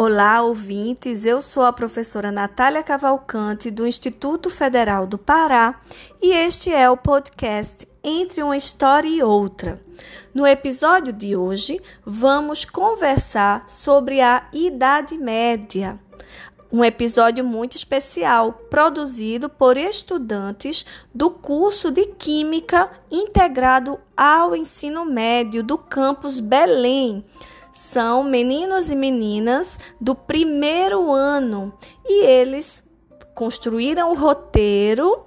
Olá, ouvintes. Eu sou a professora Natália Cavalcante, do Instituto Federal do Pará, e este é o podcast Entre uma História e Outra. No episódio de hoje, vamos conversar sobre a Idade Média. Um episódio muito especial, produzido por estudantes do curso de Química integrado ao ensino médio do campus Belém são meninos e meninas do primeiro ano e eles construíram o roteiro,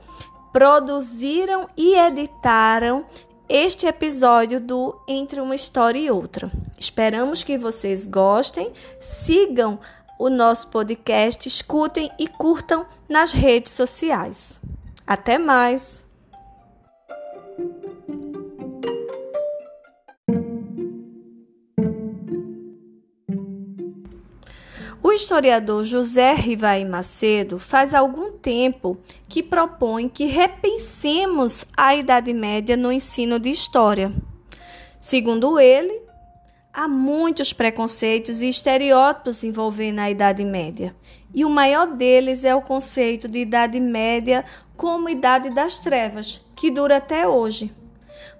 produziram e editaram este episódio do Entre uma História e Outra. Esperamos que vocês gostem, sigam o nosso podcast, escutem e curtam nas redes sociais. Até mais! O historiador José Rivai Macedo faz algum tempo que propõe que repensemos a Idade Média no ensino de história. Segundo ele, há muitos preconceitos e estereótipos envolvendo a Idade Média, e o maior deles é o conceito de Idade Média como Idade das Trevas, que dura até hoje.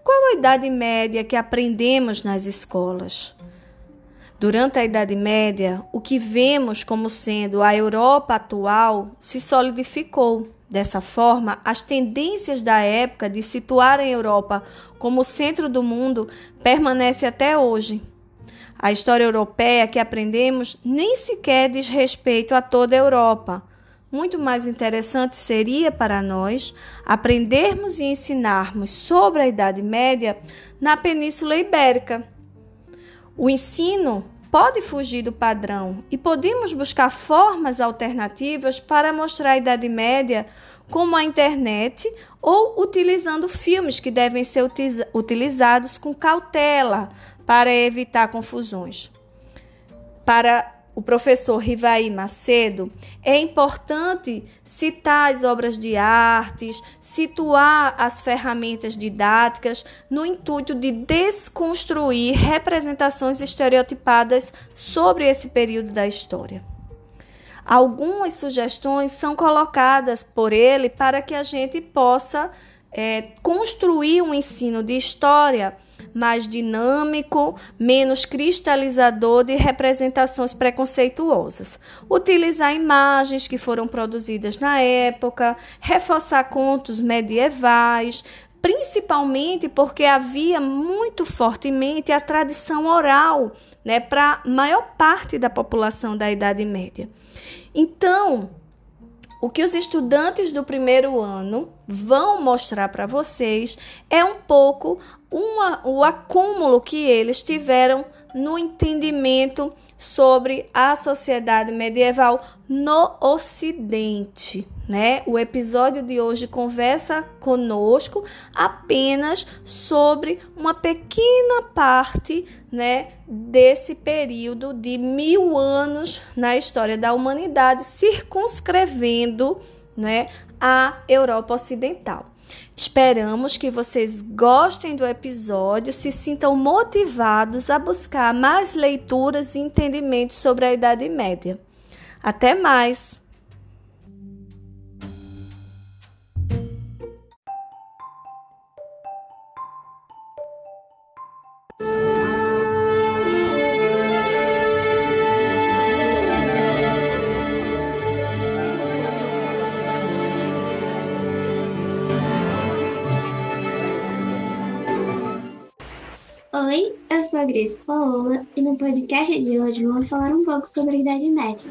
Qual a Idade Média que aprendemos nas escolas? Durante a Idade Média, o que vemos como sendo a Europa atual se solidificou. Dessa forma, as tendências da época de situar a Europa como centro do mundo permanece até hoje. A história europeia que aprendemos nem sequer diz respeito a toda a Europa. Muito mais interessante seria para nós aprendermos e ensinarmos sobre a Idade Média na Península Ibérica. O ensino pode fugir do padrão e podemos buscar formas alternativas para mostrar a Idade Média, como a internet ou utilizando filmes que devem ser utilizados com cautela para evitar confusões. Para o professor Rivaí Macedo, é importante citar as obras de artes, situar as ferramentas didáticas no intuito de desconstruir representações estereotipadas sobre esse período da história. Algumas sugestões são colocadas por ele para que a gente possa é, construir um ensino de história mais dinâmico, menos cristalizador de representações preconceituosas. Utilizar imagens que foram produzidas na época, reforçar contos medievais, principalmente porque havia muito fortemente a tradição oral né, para a maior parte da população da Idade Média. Então, o que os estudantes do primeiro ano vão mostrar para vocês é um pouco uma, o acúmulo que eles tiveram no entendimento sobre a sociedade medieval no Ocidente, né? O episódio de hoje conversa conosco apenas sobre uma pequena parte, né, desse período de mil anos na história da humanidade, circunscrevendo, né, a Europa Ocidental. Esperamos que vocês gostem do episódio, se sintam motivados a buscar mais leituras e entendimentos sobre a Idade Média. Até mais! Eu sou a Grace Paola e no podcast de hoje vamos falar um pouco sobre a Idade Média.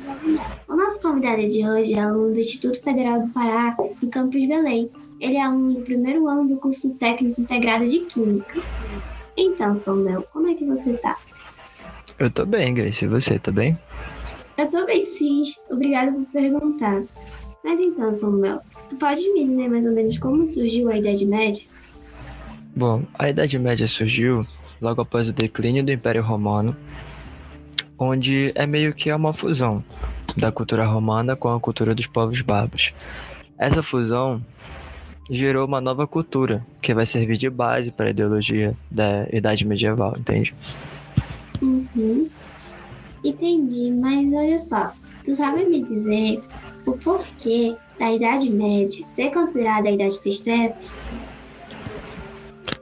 O nosso convidado de hoje é aluno do Instituto Federal do Pará, no campus Belém. Ele é aluno do primeiro ano do curso técnico integrado de Química. Então, Samuel, como é que você tá? Eu tô bem, Grace. E você, tá bem? Eu tô bem, sim. Obrigada por perguntar. Mas então, Samuel, tu pode me dizer mais ou menos como surgiu a Idade Média? Bom, a Idade Média surgiu logo após o declínio do Império Romano, onde é meio que uma fusão da cultura romana com a cultura dos povos bárbaros. Essa fusão gerou uma nova cultura que vai servir de base para a ideologia da Idade Medieval, entende? Uhum. Entendi, mas olha só, tu sabe me dizer o porquê da Idade Média ser considerada a Idade das Trevas?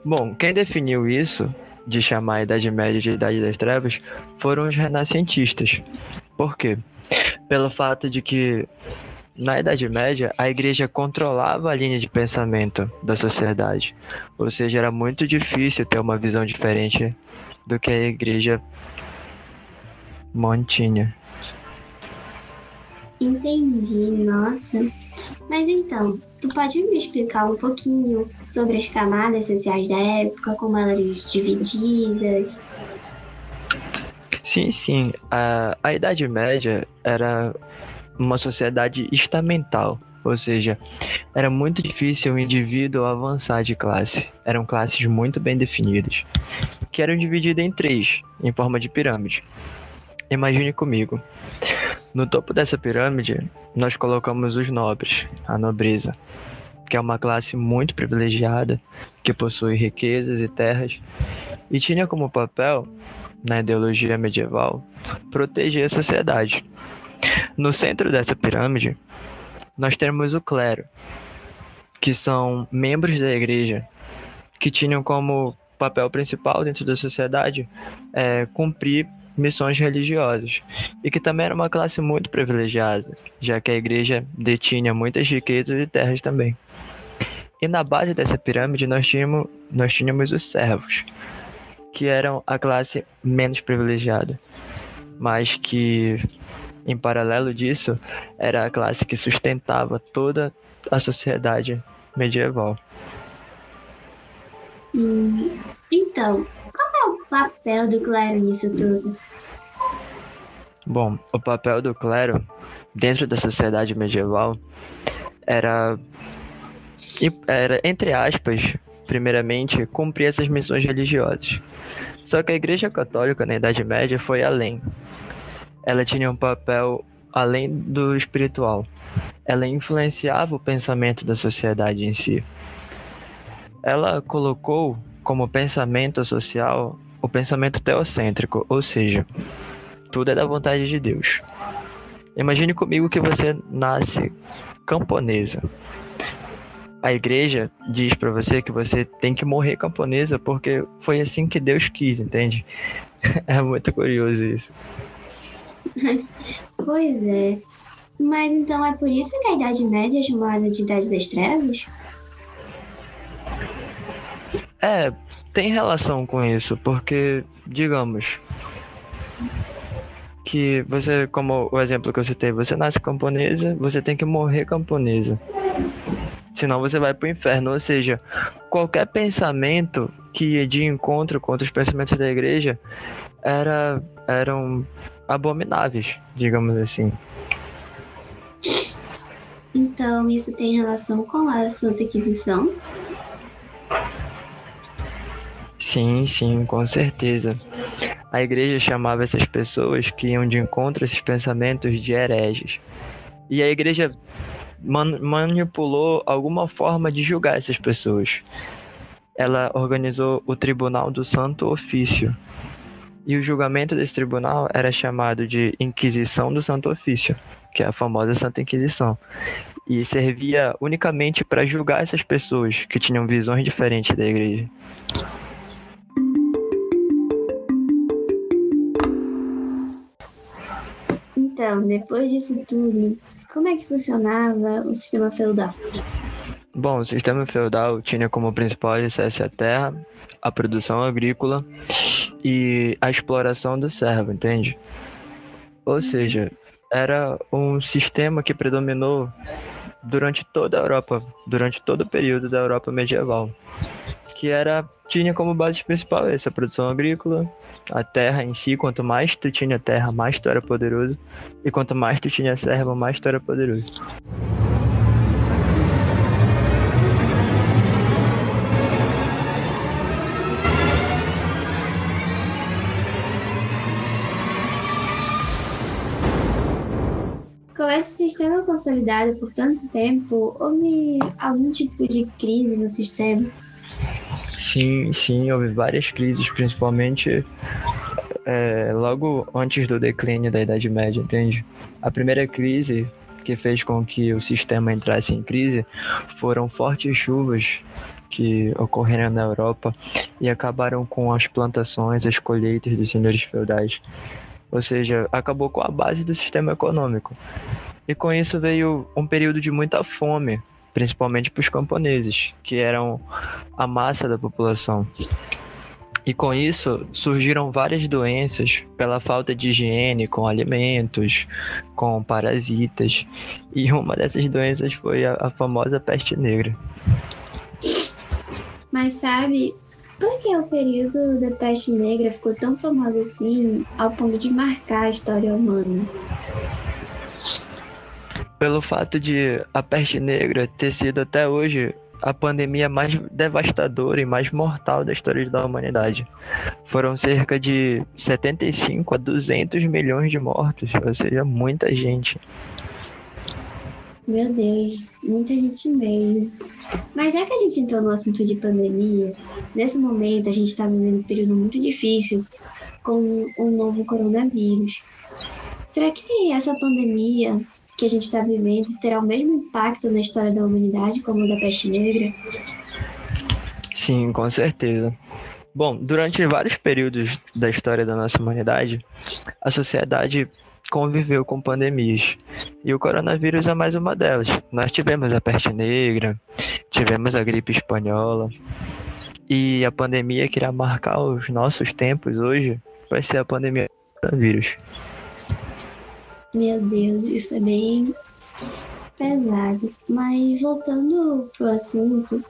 Bom, quem definiu isso, de chamar a Idade Média de Idade das Trevas, foram os renascentistas. Por quê? Pelo fato de que na Idade Média, a igreja controlava a linha de pensamento da sociedade. Ou seja, era muito difícil ter uma visão diferente do que a igreja mantinha. Entendi, nossa. Mas então, tu pode me explicar um pouquinho sobre as camadas sociais da época, como elas eram divididas? Sim, sim. A, a Idade Média era uma sociedade estamental, ou seja, era muito difícil o indivíduo avançar de classe. Eram classes muito bem definidas, que eram divididas em três, em forma de pirâmide. Imagine comigo. No topo dessa pirâmide, nós colocamos os nobres, a nobreza, que é uma classe muito privilegiada, que possui riquezas e terras, e tinha como papel, na ideologia medieval, proteger a sociedade. No centro dessa pirâmide, nós temos o clero, que são membros da igreja, que tinham como papel principal dentro da sociedade é, cumprir missões religiosas, e que também era uma classe muito privilegiada, já que a igreja detinha muitas riquezas e terras também. E na base dessa pirâmide nós tínhamos, nós tínhamos os servos, que eram a classe menos privilegiada, mas que, em paralelo disso, era a classe que sustentava toda a sociedade medieval. Hum, então, qual é o papel do clero nisso tudo? Bom, o papel do clero dentro da sociedade medieval era, era entre aspas, primeiramente, cumprir essas missões religiosas. Só que a Igreja Católica na Idade Média foi além. Ela tinha um papel além do espiritual. Ela influenciava o pensamento da sociedade em si. Ela colocou como pensamento social o pensamento teocêntrico, ou seja, tudo é da vontade de Deus. Imagine comigo que você nasce camponesa. A igreja diz para você que você tem que morrer camponesa porque foi assim que Deus quis, entende? É muito curioso isso. pois é. Mas então é por isso que a Idade Média é chamada de Idade das Trevas? É, tem relação com isso, porque, digamos, que você, como o exemplo que eu citei, você nasce camponesa, você tem que morrer camponesa. Senão você vai pro inferno. Ou seja, qualquer pensamento que ia de encontro contra os pensamentos da igreja era, eram abomináveis, digamos assim. Então, isso tem relação com a Santa Inquisição? Sim, sim, com certeza. A igreja chamava essas pessoas que iam de encontro a esses pensamentos de hereges. E a igreja man manipulou alguma forma de julgar essas pessoas. Ela organizou o Tribunal do Santo Ofício. E o julgamento desse tribunal era chamado de Inquisição do Santo Ofício, que é a famosa Santa Inquisição. E servia unicamente para julgar essas pessoas que tinham visões diferentes da igreja. Então, depois disso tudo, como é que funcionava o sistema feudal? Bom, o sistema feudal tinha como principal alicerce a terra, a produção agrícola e a exploração do servo, entende? Ou seja, era um sistema que predominou durante toda a Europa, durante todo o período da Europa medieval, que era tinha como base principal essa produção agrícola, a terra em si, quanto mais tu tinha terra, mais tu era poderoso, e quanto mais tu tinha servo, mais tu era poderoso. Com esse sistema consolidado por tanto tempo, houve algum tipo de crise no sistema? Sim, sim, houve várias crises, principalmente é, logo antes do declínio da Idade Média, entende? A primeira crise que fez com que o sistema entrasse em crise foram fortes chuvas que ocorreram na Europa e acabaram com as plantações, as colheitas dos senhores feudais. Ou seja, acabou com a base do sistema econômico. E com isso veio um período de muita fome, principalmente para os camponeses, que eram a massa da população. E com isso surgiram várias doenças pela falta de higiene com alimentos, com parasitas. E uma dessas doenças foi a, a famosa peste negra. Mas sabe, por que o período da peste negra ficou tão famoso assim, ao ponto de marcar a história humana? Pelo fato de a peste negra ter sido até hoje a pandemia mais devastadora e mais mortal da história da humanidade. Foram cerca de 75 a 200 milhões de mortos, ou seja, muita gente. Meu Deus, muita gente mesmo. Mas já que a gente entrou no assunto de pandemia, nesse momento a gente está vivendo um período muito difícil com o novo coronavírus. Será que essa pandemia que a gente está vivendo terá o mesmo impacto na história da humanidade como o da peste negra? Sim, com certeza. Bom, durante vários períodos da história da nossa humanidade, a sociedade conviveu com pandemias. E o coronavírus é mais uma delas. Nós tivemos a peste negra, tivemos a gripe espanhola. E a pandemia que irá marcar os nossos tempos hoje vai ser a pandemia do coronavírus. Meu Deus, isso é bem pesado. Mas voltando pro assunto,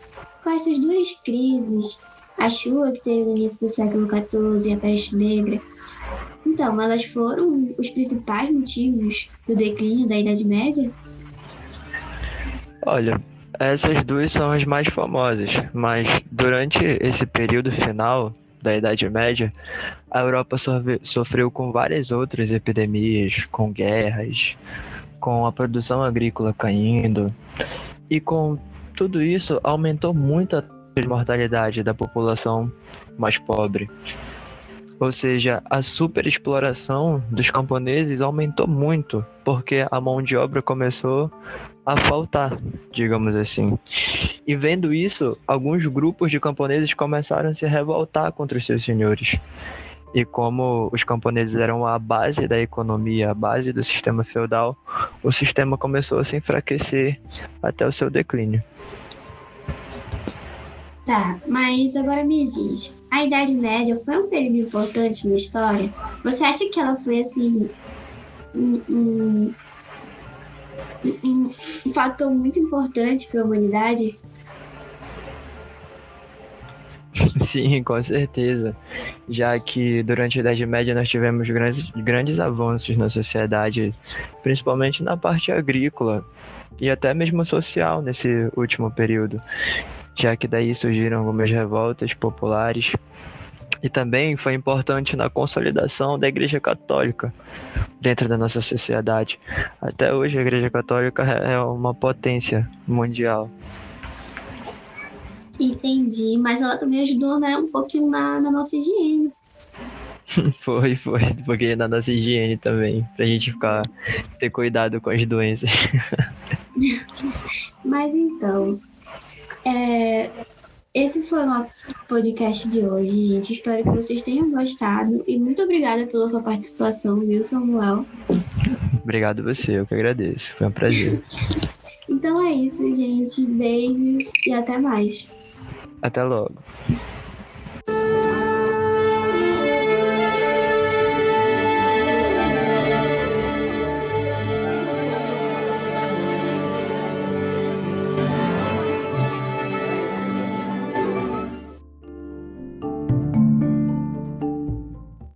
com essas duas crises, a chuva que teve no início do século XIV e a peste negra, então, elas foram os principais motivos do declínio da Idade Média? Olha, essas duas são as mais famosas, mas durante esse período final da Idade Média, a Europa sofreu com várias outras epidemias, com guerras, com a produção agrícola caindo, e com tudo isso aumentou muito a mortalidade da população mais pobre. Ou seja, a superexploração dos camponeses aumentou muito, porque a mão de obra começou a faltar, digamos assim. E vendo isso, alguns grupos de camponeses começaram a se revoltar contra os seus senhores. E como os camponeses eram a base da economia, a base do sistema feudal, o sistema começou a se enfraquecer até o seu declínio. Tá, mas agora me diz, a Idade Média foi um período importante na história? Você acha que ela foi assim um, um, um, fator muito importante para a humanidade? Sim, com certeza. Já que durante a Idade Média nós tivemos grandes, grandes avanços na sociedade, principalmente na parte agrícola e até mesmo social nesse último período já que daí surgiram algumas revoltas populares. E também foi importante na consolidação da Igreja Católica dentro da nossa sociedade. Até hoje a Igreja Católica é uma potência mundial. Entendi, mas ela também ajudou né, um pouquinho na, na nossa higiene. foi, foi, um pouquinho na nossa higiene também, pra gente ficar ter cuidado com as doenças. mas então, é, esse foi o nosso podcast de hoje, gente. Espero que vocês tenham gostado. E muito obrigada pela sua participação, viu, Samuel? Obrigado você, eu que agradeço. Foi um prazer. então é isso, gente. Beijos e até mais. Até logo.